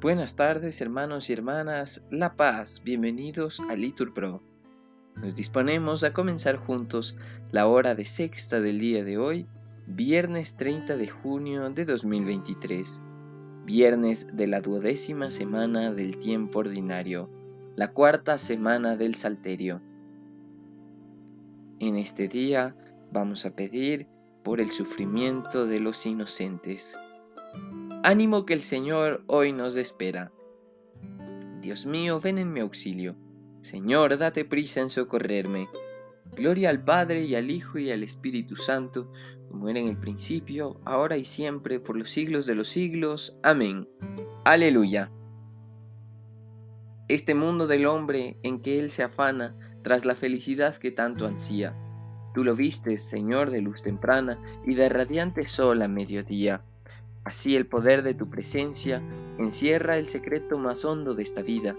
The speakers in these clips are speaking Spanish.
Buenas tardes hermanos y hermanas, La Paz, bienvenidos a Litur Pro. Nos disponemos a comenzar juntos la hora de sexta del día de hoy, viernes 30 de junio de 2023, viernes de la duodécima semana del tiempo ordinario, la cuarta semana del Salterio. En este día vamos a pedir por el sufrimiento de los inocentes. Ánimo que el Señor hoy nos espera. Dios mío, ven en mi auxilio. Señor, date prisa en socorrerme. Gloria al Padre y al Hijo y al Espíritu Santo, como era en el principio, ahora y siempre, por los siglos de los siglos. Amén. Aleluya. Este mundo del hombre en que él se afana tras la felicidad que tanto ansía. Tú lo vistes, Señor, de luz temprana y de radiante sol a mediodía. Así el poder de tu presencia encierra el secreto más hondo de esta vida.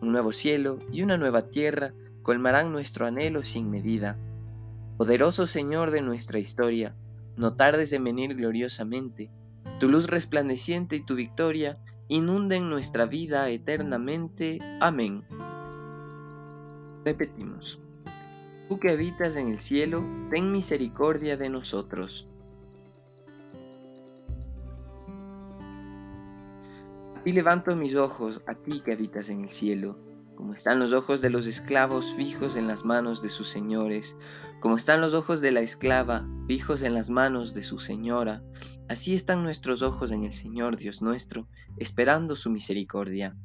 Un nuevo cielo y una nueva tierra colmarán nuestro anhelo sin medida. Poderoso Señor de nuestra historia, no tardes en venir gloriosamente. Tu luz resplandeciente y tu victoria inunden nuestra vida eternamente. Amén. Repetimos. Tú que habitas en el cielo, ten misericordia de nosotros. Y levanto mis ojos a ti que habitas en el cielo, como están los ojos de los esclavos fijos en las manos de sus señores, como están los ojos de la esclava fijos en las manos de su señora, así están nuestros ojos en el Señor Dios nuestro, esperando su misericordia.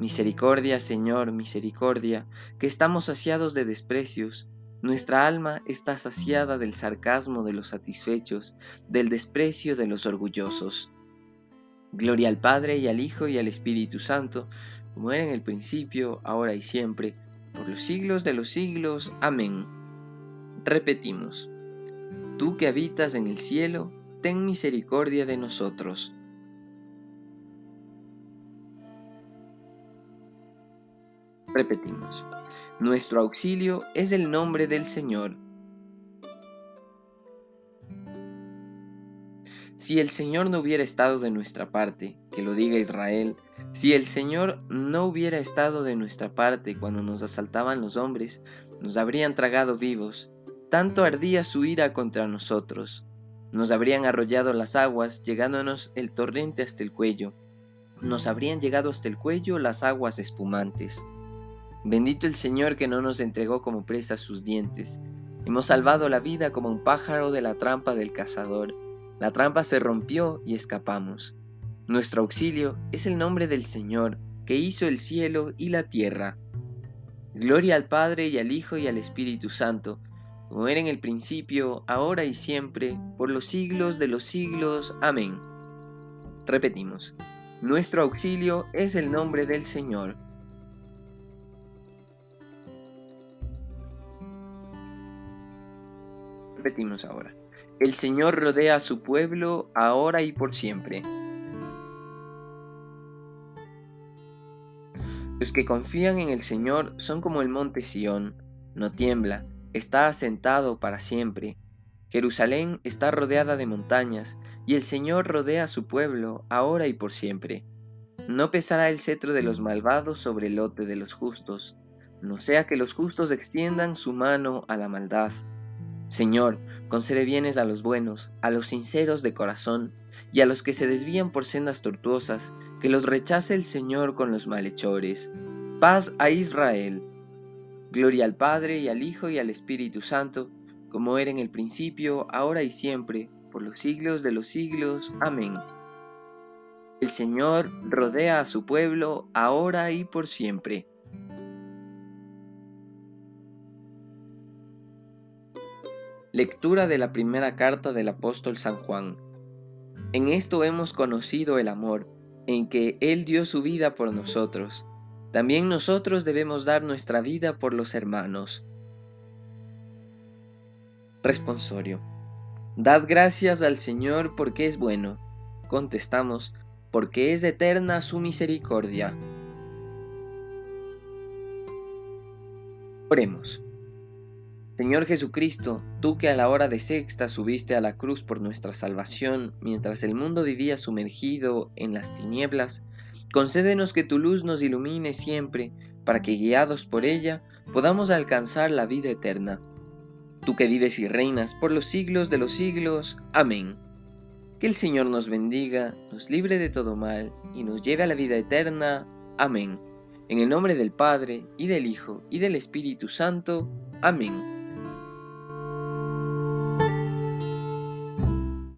Misericordia, Señor, misericordia, que estamos saciados de desprecios, nuestra alma está saciada del sarcasmo de los satisfechos, del desprecio de los orgullosos. Gloria al Padre y al Hijo y al Espíritu Santo, como era en el principio, ahora y siempre, por los siglos de los siglos. Amén. Repetimos, Tú que habitas en el cielo, ten misericordia de nosotros. Repetimos, nuestro auxilio es el nombre del Señor Si el Señor no hubiera estado de nuestra parte, que lo diga Israel, si el Señor no hubiera estado de nuestra parte cuando nos asaltaban los hombres, nos habrían tragado vivos, tanto ardía su ira contra nosotros. Nos habrían arrollado las aguas, llegándonos el torrente hasta el cuello. Nos habrían llegado hasta el cuello las aguas espumantes. Bendito el Señor que no nos entregó como presa sus dientes. Hemos salvado la vida como un pájaro de la trampa del cazador. La trampa se rompió y escapamos. Nuestro auxilio es el nombre del Señor, que hizo el cielo y la tierra. Gloria al Padre y al Hijo y al Espíritu Santo, como era en el principio, ahora y siempre, por los siglos de los siglos. Amén. Repetimos, nuestro auxilio es el nombre del Señor. Repetimos ahora. El Señor rodea a su pueblo ahora y por siempre. Los que confían en el Señor son como el monte Sión, no tiembla, está asentado para siempre. Jerusalén está rodeada de montañas, y el Señor rodea a su pueblo ahora y por siempre. No pesará el cetro de los malvados sobre el lote de los justos, no sea que los justos extiendan su mano a la maldad. Señor, concede bienes a los buenos, a los sinceros de corazón, y a los que se desvían por sendas tortuosas, que los rechace el Señor con los malhechores. Paz a Israel. Gloria al Padre y al Hijo y al Espíritu Santo, como era en el principio, ahora y siempre, por los siglos de los siglos. Amén. El Señor rodea a su pueblo, ahora y por siempre. Lectura de la primera carta del apóstol San Juan. En esto hemos conocido el amor, en que Él dio su vida por nosotros. También nosotros debemos dar nuestra vida por los hermanos. Responsorio. Dad gracias al Señor porque es bueno. Contestamos, porque es eterna su misericordia. Oremos. Señor Jesucristo, tú que a la hora de sexta subiste a la cruz por nuestra salvación, mientras el mundo vivía sumergido en las tinieblas, Concédenos que tu luz nos ilumine siempre, para que guiados por ella podamos alcanzar la vida eterna. Tú que vives y reinas por los siglos de los siglos. Amén. Que el Señor nos bendiga, nos libre de todo mal y nos lleve a la vida eterna. Amén. En el nombre del Padre, y del Hijo, y del Espíritu Santo. Amén.